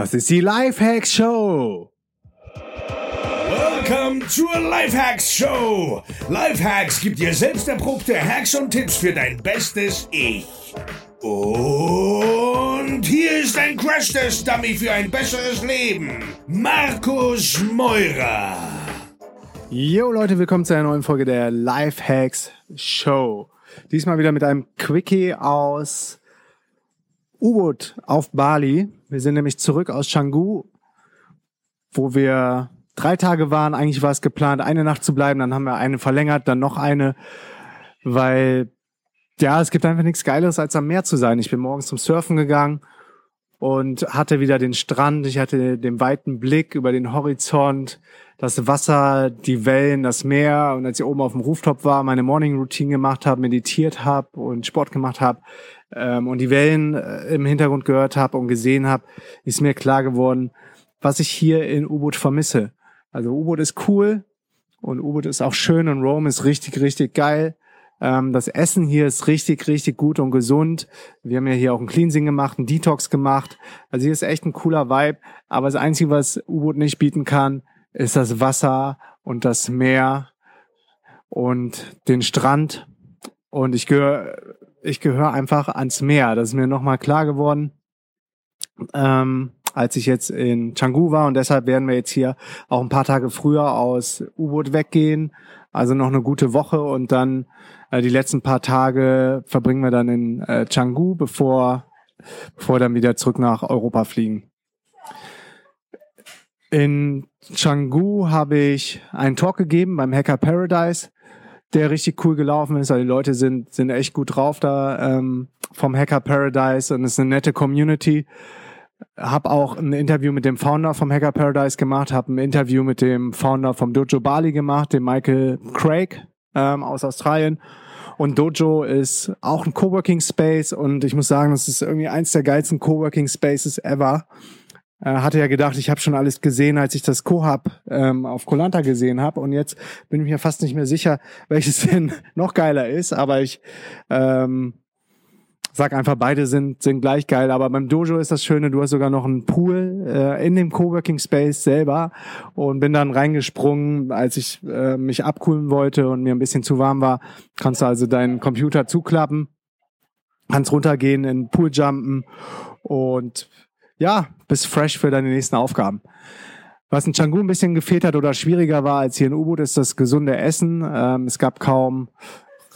Das ist die Lifehacks Show. Welcome zur Lifehacks Show. Lifehacks gibt dir selbst erprobte Hacks und Tipps für dein bestes Ich. Und hier ist ein Crash-Test-Dummy für ein besseres Leben. Markus Meurer. Jo Leute, willkommen zu einer neuen Folge der Lifehacks Show. Diesmal wieder mit einem Quickie aus U-Boot auf Bali. Wir sind nämlich zurück aus Canggu, wo wir drei Tage waren. Eigentlich war es geplant, eine Nacht zu bleiben. Dann haben wir eine verlängert, dann noch eine, weil ja, es gibt einfach nichts Geileres, als am Meer zu sein. Ich bin morgens zum Surfen gegangen und hatte wieder den Strand. Ich hatte den weiten Blick über den Horizont, das Wasser, die Wellen, das Meer. Und als ich oben auf dem Rooftop war, meine Morning Routine gemacht habe, meditiert habe und Sport gemacht habe ähm, und die Wellen äh, im Hintergrund gehört habe und gesehen habe, ist mir klar geworden, was ich hier in U-Boot vermisse. Also U-Boot ist cool und U-Boot ist auch schön und Rome ist richtig, richtig geil. Ähm, das Essen hier ist richtig, richtig gut und gesund. Wir haben ja hier auch einen Cleansing gemacht, einen Detox gemacht. Also hier ist echt ein cooler Vibe. Aber das Einzige, was U-Boot nicht bieten kann, ist das Wasser und das Meer und den Strand. Und ich gehöre ich gehöre einfach ans Meer. Das ist mir nochmal klar geworden. Ähm, als ich jetzt in Canggu war und deshalb werden wir jetzt hier auch ein paar Tage früher aus U-Boot weggehen. Also noch eine gute Woche und dann äh, die letzten paar Tage verbringen wir dann in äh, Canggu, bevor, bevor wir dann wieder zurück nach Europa fliegen. In Canggu habe ich einen Talk gegeben beim Hacker Paradise, der richtig cool gelaufen ist. Also die Leute sind, sind echt gut drauf da ähm, vom Hacker Paradise und es ist eine nette Community. Hab auch ein Interview mit dem Founder vom Hacker Paradise gemacht, habe ein Interview mit dem Founder vom Dojo Bali gemacht, dem Michael Craig ähm, aus Australien. Und Dojo ist auch ein Coworking Space und ich muss sagen, das ist irgendwie eins der geilsten Coworking Spaces ever. Äh, hatte ja gedacht, ich habe schon alles gesehen, als ich das Cohab ähm, auf Kolanta gesehen habe. Und jetzt bin ich mir fast nicht mehr sicher, welches denn noch geiler ist. Aber ich ähm, sag einfach, beide sind, sind gleich geil. Aber beim Dojo ist das Schöne, du hast sogar noch einen Pool äh, in dem Coworking Space selber und bin dann reingesprungen, als ich äh, mich abkühlen wollte und mir ein bisschen zu warm war. Kannst du also deinen Computer zuklappen, kannst runtergehen, in den Pool jumpen und ja, bist fresh für deine nächsten Aufgaben. Was in Canggu ein bisschen gefehlt hat oder schwieriger war als hier in U-Boot, ist das gesunde Essen. Ähm, es gab kaum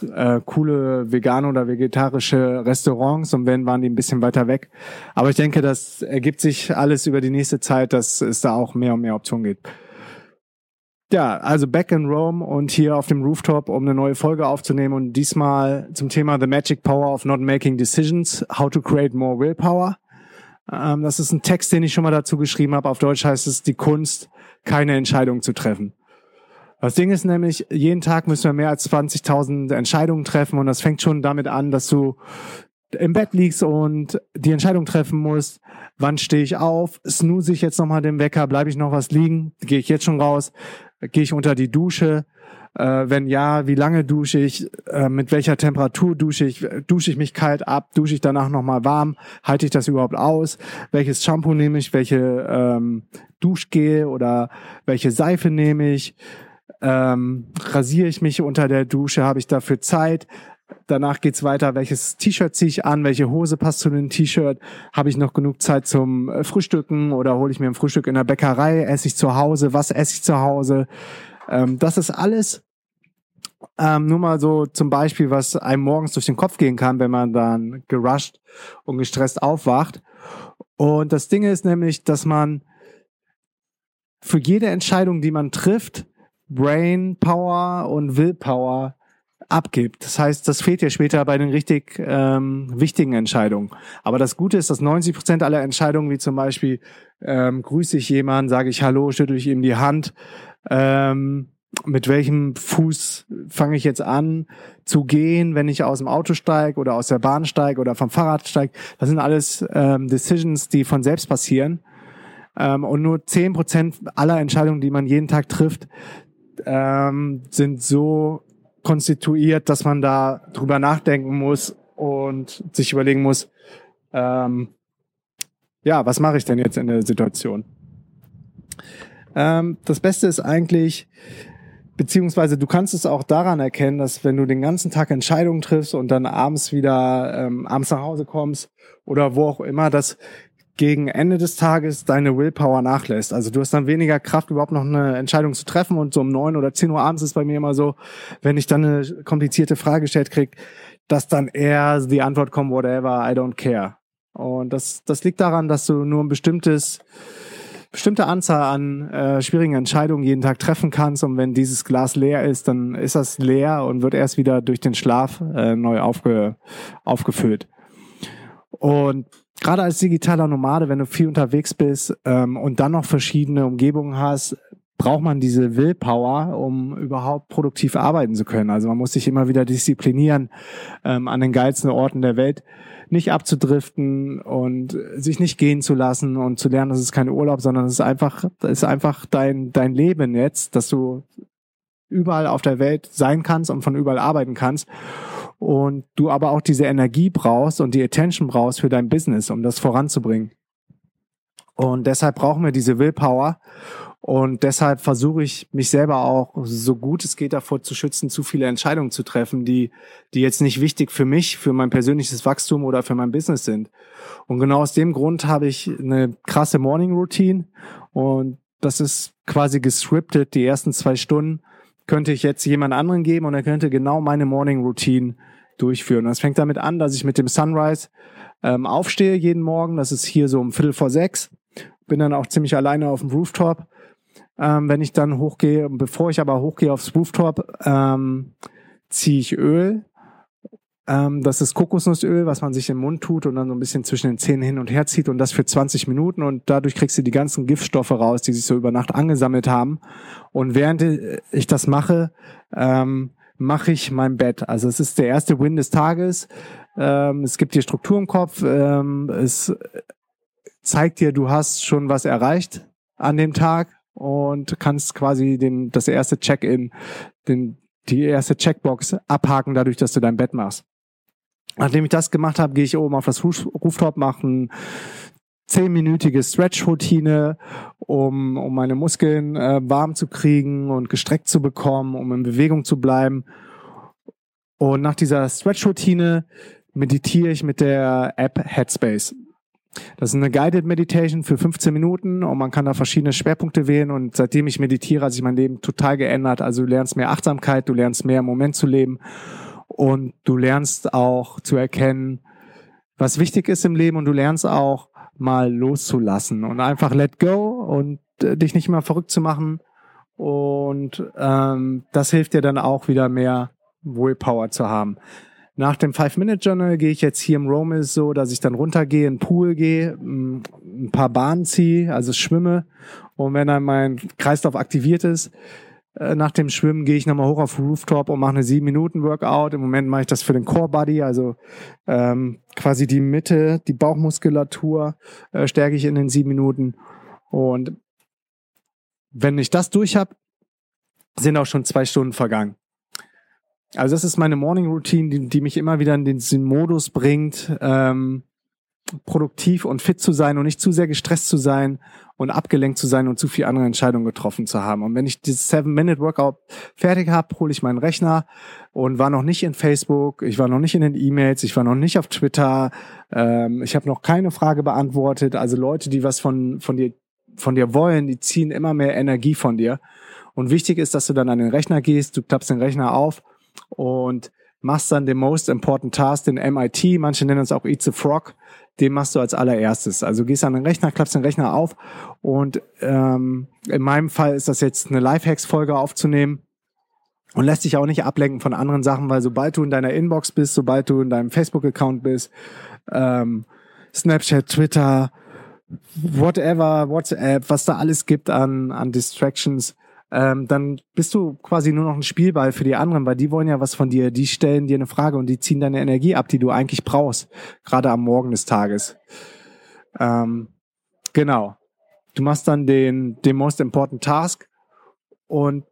äh, coole vegane oder vegetarische Restaurants und wenn, waren die ein bisschen weiter weg. Aber ich denke, das ergibt sich alles über die nächste Zeit, dass es da auch mehr und mehr Optionen gibt. Ja, also back in Rome und hier auf dem Rooftop, um eine neue Folge aufzunehmen und diesmal zum Thema The Magic Power of Not Making Decisions, How to Create More Willpower. Ähm, das ist ein Text, den ich schon mal dazu geschrieben habe. Auf Deutsch heißt es die Kunst, keine Entscheidung zu treffen. Das Ding ist nämlich, jeden Tag müssen wir mehr als 20.000 Entscheidungen treffen und das fängt schon damit an, dass du im Bett liegst und die Entscheidung treffen musst, wann stehe ich auf, snooze ich jetzt nochmal den Wecker, bleibe ich noch was liegen, gehe ich jetzt schon raus, gehe ich unter die Dusche, äh, wenn ja, wie lange dusche ich, äh, mit welcher Temperatur dusche ich, dusche ich mich kalt ab, dusche ich danach nochmal warm, halte ich das überhaupt aus, welches Shampoo nehme ich, welche ähm, Duschgel oder welche Seife nehme ich, ähm, rasiere ich mich unter der Dusche, habe ich dafür Zeit, Danach geht's weiter, welches T-Shirt ziehe ich an, welche Hose passt zu dem T-Shirt, habe ich noch genug Zeit zum äh, Frühstücken oder hole ich mir ein Frühstück in der Bäckerei, esse ich zu Hause, was esse ich zu Hause. Ähm, das ist alles ähm, nur mal so zum Beispiel, was einem morgens durch den Kopf gehen kann, wenn man dann gerusht und gestresst aufwacht. Und das Ding ist nämlich, dass man für jede Entscheidung, die man trifft, Brain Power und Willpower abgibt. Das heißt, das fehlt ja später bei den richtig ähm, wichtigen Entscheidungen. Aber das Gute ist, dass 90 Prozent aller Entscheidungen, wie zum Beispiel ähm, grüße ich jemanden, sage ich Hallo, schüttel ich ihm die Hand, ähm, mit welchem Fuß fange ich jetzt an zu gehen, wenn ich aus dem Auto steige oder aus der Bahn steige oder vom Fahrrad steige. Das sind alles ähm, Decisions, die von selbst passieren. Ähm, und nur zehn Prozent aller Entscheidungen, die man jeden Tag trifft, ähm, sind so konstituiert, dass man da drüber nachdenken muss und sich überlegen muss, ähm, ja, was mache ich denn jetzt in der Situation? Ähm, das Beste ist eigentlich, beziehungsweise du kannst es auch daran erkennen, dass wenn du den ganzen Tag Entscheidungen triffst und dann abends wieder ähm, abends nach Hause kommst oder wo auch immer, dass gegen Ende des Tages deine Willpower nachlässt. Also du hast dann weniger Kraft, überhaupt noch eine Entscheidung zu treffen. Und so um neun oder zehn Uhr abends ist bei mir immer so, wenn ich dann eine komplizierte Frage gestellt krieg, dass dann eher die Antwort kommt, whatever, I don't care. Und das, das liegt daran, dass du nur ein bestimmtes, bestimmte Anzahl an äh, schwierigen Entscheidungen jeden Tag treffen kannst. Und wenn dieses Glas leer ist, dann ist das leer und wird erst wieder durch den Schlaf äh, neu aufge, aufgefüllt. Und gerade als digitaler Nomade, wenn du viel unterwegs bist ähm, und dann noch verschiedene Umgebungen hast, braucht man diese Willpower, um überhaupt produktiv arbeiten zu können. Also man muss sich immer wieder disziplinieren, ähm, an den geilsten Orten der Welt nicht abzudriften und sich nicht gehen zu lassen und zu lernen, das ist kein Urlaub, sondern es ist einfach, das ist einfach dein, dein Leben jetzt, dass du überall auf der Welt sein kannst und von überall arbeiten kannst und du aber auch diese Energie brauchst und die Attention brauchst für dein Business, um das voranzubringen. Und deshalb brauchen wir diese Willpower. Und deshalb versuche ich mich selber auch so gut es geht davor zu schützen, zu viele Entscheidungen zu treffen, die, die jetzt nicht wichtig für mich, für mein persönliches Wachstum oder für mein Business sind. Und genau aus dem Grund habe ich eine krasse Morning Routine und das ist quasi gescriptet. Die ersten zwei Stunden könnte ich jetzt jemand anderen geben und er könnte genau meine Morning Routine durchführen. Das fängt damit an, dass ich mit dem Sunrise ähm, aufstehe jeden Morgen. Das ist hier so um Viertel vor sechs bin dann auch ziemlich alleine auf dem Rooftop. Ähm, wenn ich dann hochgehe, bevor ich aber hochgehe aufs Rooftop, ähm, ziehe ich Öl. Ähm, das ist Kokosnussöl, was man sich im Mund tut und dann so ein bisschen zwischen den Zähnen hin und her zieht und das für 20 Minuten und dadurch kriegst du die ganzen Giftstoffe raus, die sich so über Nacht angesammelt haben. Und während ich das mache, ähm, mache ich mein Bett. Also es ist der erste Win des Tages. Ähm, es gibt dir Struktur im Kopf. Ähm, es zeigt dir, du hast schon was erreicht an dem Tag und kannst quasi den, das erste Check-in, den, die erste Checkbox abhaken, dadurch, dass du dein Bett machst. Nachdem ich das gemacht habe, gehe ich oben auf das Rooftop, mache ein zehnminütige Stretch-Routine, um, um meine Muskeln äh, warm zu kriegen und gestreckt zu bekommen, um in Bewegung zu bleiben. Und nach dieser Stretch-Routine meditiere ich mit der App Headspace. Das ist eine Guided Meditation für 15 Minuten und man kann da verschiedene Schwerpunkte wählen und seitdem ich meditiere, hat sich mein Leben total geändert. Also du lernst mehr Achtsamkeit, du lernst mehr im Moment zu leben und du lernst auch zu erkennen, was wichtig ist im Leben und du lernst auch mal loszulassen und einfach let go und äh, dich nicht immer verrückt zu machen und ähm, das hilft dir dann auch wieder mehr Willpower zu haben. Nach dem Five-Minute-Journal gehe ich jetzt hier im Rome ist so, dass ich dann runtergehe, in den Pool gehe, ein paar Bahnen ziehe, also schwimme. Und wenn dann mein Kreislauf aktiviert ist, äh, nach dem Schwimmen gehe ich nochmal hoch auf Rooftop und mache eine sieben Minuten Workout. Im Moment mache ich das für den Core Body, also ähm, quasi die Mitte, die Bauchmuskulatur äh, stärke ich in den sieben Minuten. Und wenn ich das durch habe, sind auch schon zwei Stunden vergangen. Also das ist meine Morning Routine, die, die mich immer wieder in den, Modus bringt, ähm, produktiv und fit zu sein und nicht zu sehr gestresst zu sein und abgelenkt zu sein und zu viel andere Entscheidungen getroffen zu haben. Und wenn ich dieses Seven-Minute-Workout fertig habe, hole ich meinen Rechner und war noch nicht in Facebook, ich war noch nicht in den E-Mails, ich war noch nicht auf Twitter, ähm, ich habe noch keine Frage beantwortet. Also Leute, die was von, von dir von dir wollen, die ziehen immer mehr Energie von dir. Und wichtig ist, dass du dann an den Rechner gehst, du klappst den Rechner auf und machst dann den Most Important Task, den MIT, manche nennen es auch Eat the Frog, den machst du als allererstes. Also gehst an den Rechner, klappst den Rechner auf und ähm, in meinem Fall ist das jetzt eine Lifehacks-Folge aufzunehmen und lässt dich auch nicht ablenken von anderen Sachen, weil sobald du in deiner Inbox bist, sobald du in deinem Facebook-Account bist, ähm, Snapchat, Twitter, whatever, WhatsApp, was da alles gibt an, an Distractions, ähm, dann bist du quasi nur noch ein Spielball für die anderen, weil die wollen ja was von dir, die stellen dir eine Frage und die ziehen deine Energie ab, die du eigentlich brauchst, gerade am Morgen des Tages. Ähm, genau. Du machst dann den, den Most Important Task und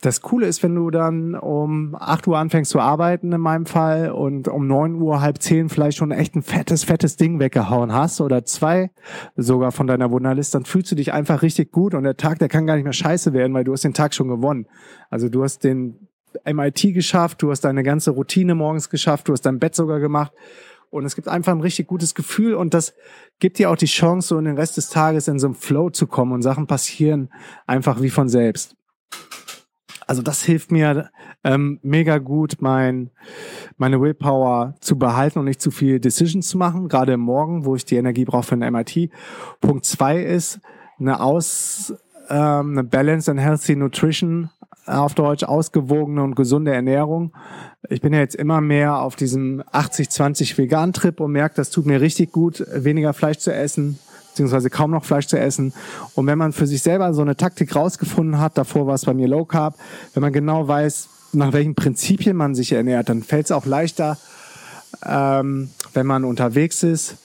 das Coole ist, wenn du dann um 8 Uhr anfängst zu arbeiten in meinem Fall und um 9 Uhr, halb 10 vielleicht schon echt ein fettes, fettes Ding weggehauen hast oder zwei sogar von deiner Wunderlist, dann fühlst du dich einfach richtig gut und der Tag, der kann gar nicht mehr scheiße werden, weil du hast den Tag schon gewonnen. Also du hast den MIT geschafft, du hast deine ganze Routine morgens geschafft, du hast dein Bett sogar gemacht und es gibt einfach ein richtig gutes Gefühl und das gibt dir auch die Chance, so in den Rest des Tages in so einem Flow zu kommen und Sachen passieren einfach wie von selbst. Also das hilft mir ähm, mega gut, mein, meine Willpower zu behalten und nicht zu viel Decisions zu machen, gerade Morgen, wo ich die Energie brauche für ein MIT. Punkt zwei ist eine Aus, ähm, eine Balance and Healthy Nutrition, auf Deutsch ausgewogene und gesunde Ernährung. Ich bin ja jetzt immer mehr auf diesem 80-20 Vegan-Trip und merke, das tut mir richtig gut, weniger Fleisch zu essen, beziehungsweise kaum noch Fleisch zu essen. Und wenn man für sich selber so eine Taktik rausgefunden hat, davor war es bei mir Low Carb, wenn man genau weiß, nach welchen Prinzipien man sich ernährt, dann fällt es auch leichter, ähm, wenn man unterwegs ist,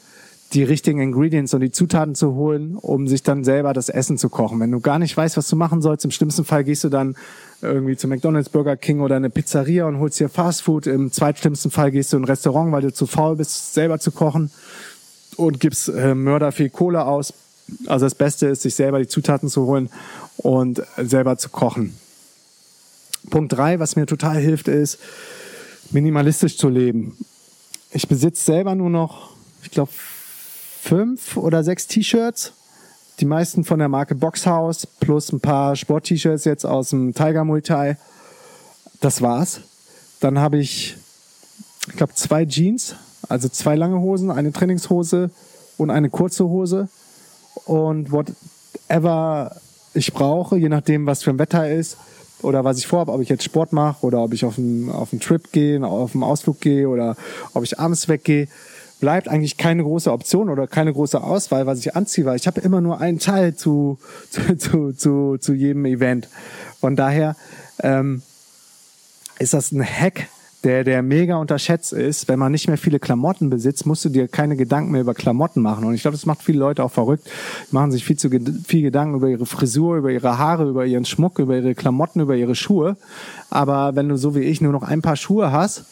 die richtigen Ingredients und die Zutaten zu holen, um sich dann selber das Essen zu kochen. Wenn du gar nicht weißt, was du machen sollst, im schlimmsten Fall gehst du dann irgendwie zu McDonald's, Burger King oder eine Pizzeria und holst dir Fast Food. Im zweitschlimmsten Fall gehst du in ein Restaurant, weil du zu faul bist, selber zu kochen und gibst äh, Mörder viel Kohle aus. Also das Beste ist, sich selber die Zutaten zu holen und selber zu kochen. Punkt drei, was mir total hilft, ist, minimalistisch zu leben. Ich besitze selber nur noch, ich glaube, fünf oder sechs T-Shirts. Die meisten von der Marke Boxhaus plus ein paar Sport-T-Shirts jetzt aus dem Tiger Muay Thai. Das war's. Dann habe ich, ich glaube, zwei Jeans also zwei lange Hosen, eine Trainingshose und eine kurze Hose. Und whatever ich brauche, je nachdem, was für ein Wetter ist oder was ich vorhabe, ob ich jetzt Sport mache oder ob ich auf einen, auf einen Trip gehe, auf einen Ausflug gehe oder ob ich abends weggehe, bleibt eigentlich keine große Option oder keine große Auswahl, was ich anziehe, weil ich habe immer nur einen Teil zu, zu, zu, zu, zu jedem Event. Von daher ähm, ist das ein Hack, der, der mega unterschätzt ist. Wenn man nicht mehr viele Klamotten besitzt, musst du dir keine Gedanken mehr über Klamotten machen. Und ich glaube, das macht viele Leute auch verrückt. Die machen sich viel zu viel Gedanken über ihre Frisur, über ihre Haare, über ihren Schmuck, über ihre Klamotten, über ihre Schuhe. Aber wenn du so wie ich nur noch ein paar Schuhe hast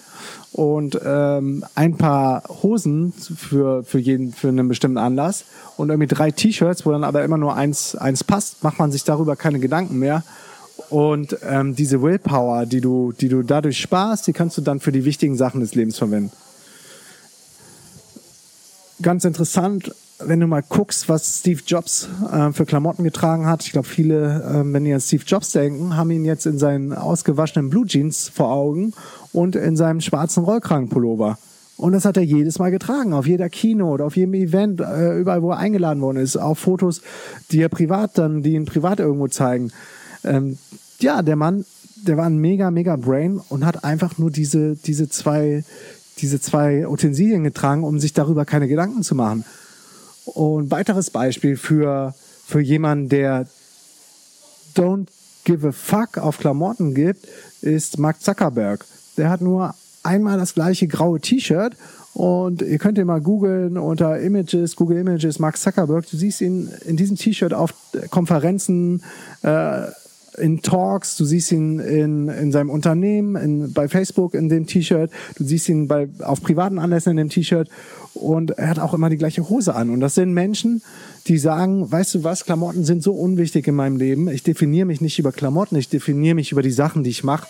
und ähm, ein paar Hosen für, für jeden, für einen bestimmten Anlass und irgendwie drei T-Shirts, wo dann aber immer nur eins, eins passt, macht man sich darüber keine Gedanken mehr und ähm, diese Willpower, die du, die du dadurch sparst, die kannst du dann für die wichtigen Sachen des Lebens verwenden. Ganz interessant, wenn du mal guckst, was Steve Jobs äh, für Klamotten getragen hat. Ich glaube, viele, äh, wenn die an Steve Jobs denken, haben ihn jetzt in seinen ausgewaschenen Blue Jeans vor Augen und in seinem schwarzen Rollkragenpullover. Und das hat er jedes Mal getragen, auf jeder Keynote, auf jedem Event, äh, überall, wo er eingeladen worden ist, auf Fotos, die er privat dann, die ihn privat irgendwo zeigen. Ähm, ja, der Mann, der war ein mega, mega Brain und hat einfach nur diese, diese zwei, diese zwei Utensilien getragen, um sich darüber keine Gedanken zu machen. Und weiteres Beispiel für, für jemanden, der don't give a fuck auf Klamotten gibt, ist Mark Zuckerberg. Der hat nur einmal das gleiche graue T-Shirt und ihr könnt ihn mal googeln unter Images, Google Images, Mark Zuckerberg. Du siehst ihn in diesem T-Shirt auf Konferenzen, äh, in Talks, du siehst ihn in, in seinem Unternehmen, in, bei Facebook in dem T-Shirt, du siehst ihn bei, auf privaten Anlässen in dem T-Shirt und er hat auch immer die gleiche Hose an. Und das sind Menschen, die sagen, weißt du was, Klamotten sind so unwichtig in meinem Leben. Ich definiere mich nicht über Klamotten, ich definiere mich über die Sachen, die ich mache.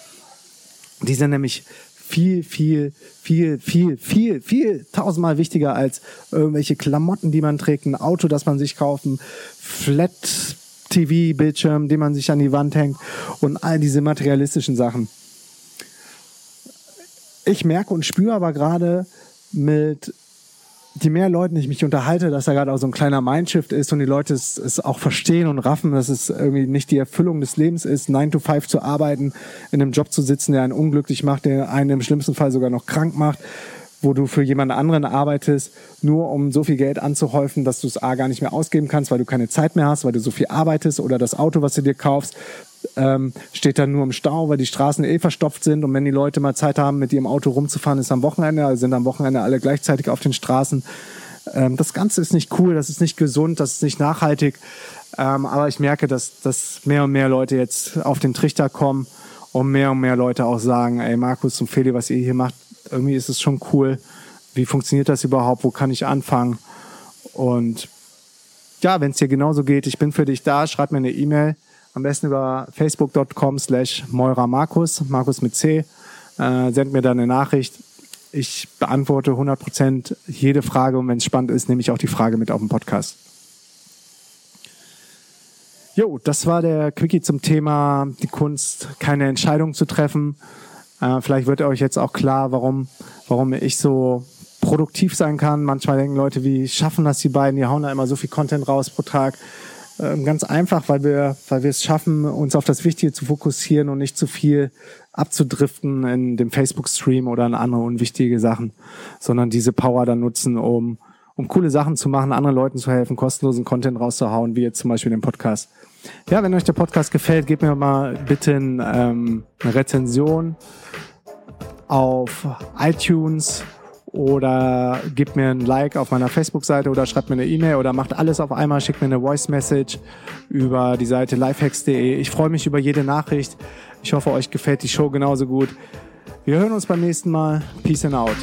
Die sind nämlich viel, viel, viel, viel, viel, viel tausendmal wichtiger als irgendwelche Klamotten, die man trägt, ein Auto, das man sich kaufen, Flat TV-Bildschirm, den man sich an die Wand hängt und all diese materialistischen Sachen. Ich merke und spüre aber gerade mit je mehr Leuten ich mich unterhalte, dass da gerade auch so ein kleiner Mindshift ist und die Leute es, es auch verstehen und raffen, dass es irgendwie nicht die Erfüllung des Lebens ist, 9 to 5 zu arbeiten, in einem Job zu sitzen, der einen unglücklich macht, der einen im schlimmsten Fall sogar noch krank macht wo du für jemand anderen arbeitest, nur um so viel Geld anzuhäufen, dass du es A gar nicht mehr ausgeben kannst, weil du keine Zeit mehr hast, weil du so viel arbeitest oder das Auto, was du dir kaufst, ähm, steht dann nur im Stau, weil die Straßen eh verstopft sind und wenn die Leute mal Zeit haben, mit ihrem Auto rumzufahren, ist am Wochenende, also sind am Wochenende alle gleichzeitig auf den Straßen. Ähm, das Ganze ist nicht cool, das ist nicht gesund, das ist nicht nachhaltig, ähm, aber ich merke, dass, dass mehr und mehr Leute jetzt auf den Trichter kommen, und mehr und mehr Leute auch sagen, ey Markus und Feli, was ihr hier macht, irgendwie ist es schon cool. Wie funktioniert das überhaupt? Wo kann ich anfangen? Und ja, wenn es dir genauso geht, ich bin für dich da, schreib mir eine E-Mail. Am besten über facebook.com slash Moira Markus, Markus mit C. Äh, send mir da eine Nachricht. Ich beantworte 100% jede Frage und wenn es spannend ist, nehme ich auch die Frage mit auf den Podcast. Jo, das war der Quickie zum Thema die Kunst, keine Entscheidung zu treffen. Äh, vielleicht wird euch jetzt auch klar, warum, warum ich so produktiv sein kann. Manchmal denken Leute, wie schaffen das die beiden? Die hauen da immer so viel Content raus pro Tag. Ähm, ganz einfach, weil wir, weil wir es schaffen, uns auf das Wichtige zu fokussieren und nicht zu viel abzudriften in dem Facebook-Stream oder in andere unwichtige Sachen, sondern diese Power dann nutzen, um, um coole Sachen zu machen, anderen Leuten zu helfen, kostenlosen Content rauszuhauen, wie jetzt zum Beispiel den Podcast. Ja, wenn euch der Podcast gefällt, gebt mir mal bitte ähm, eine Rezension auf iTunes oder gebt mir ein Like auf meiner Facebook-Seite oder schreibt mir eine E-Mail oder macht alles auf einmal, schickt mir eine Voice-Message über die Seite lifehacks.de. Ich freue mich über jede Nachricht. Ich hoffe, euch gefällt die Show genauso gut. Wir hören uns beim nächsten Mal. Peace and out.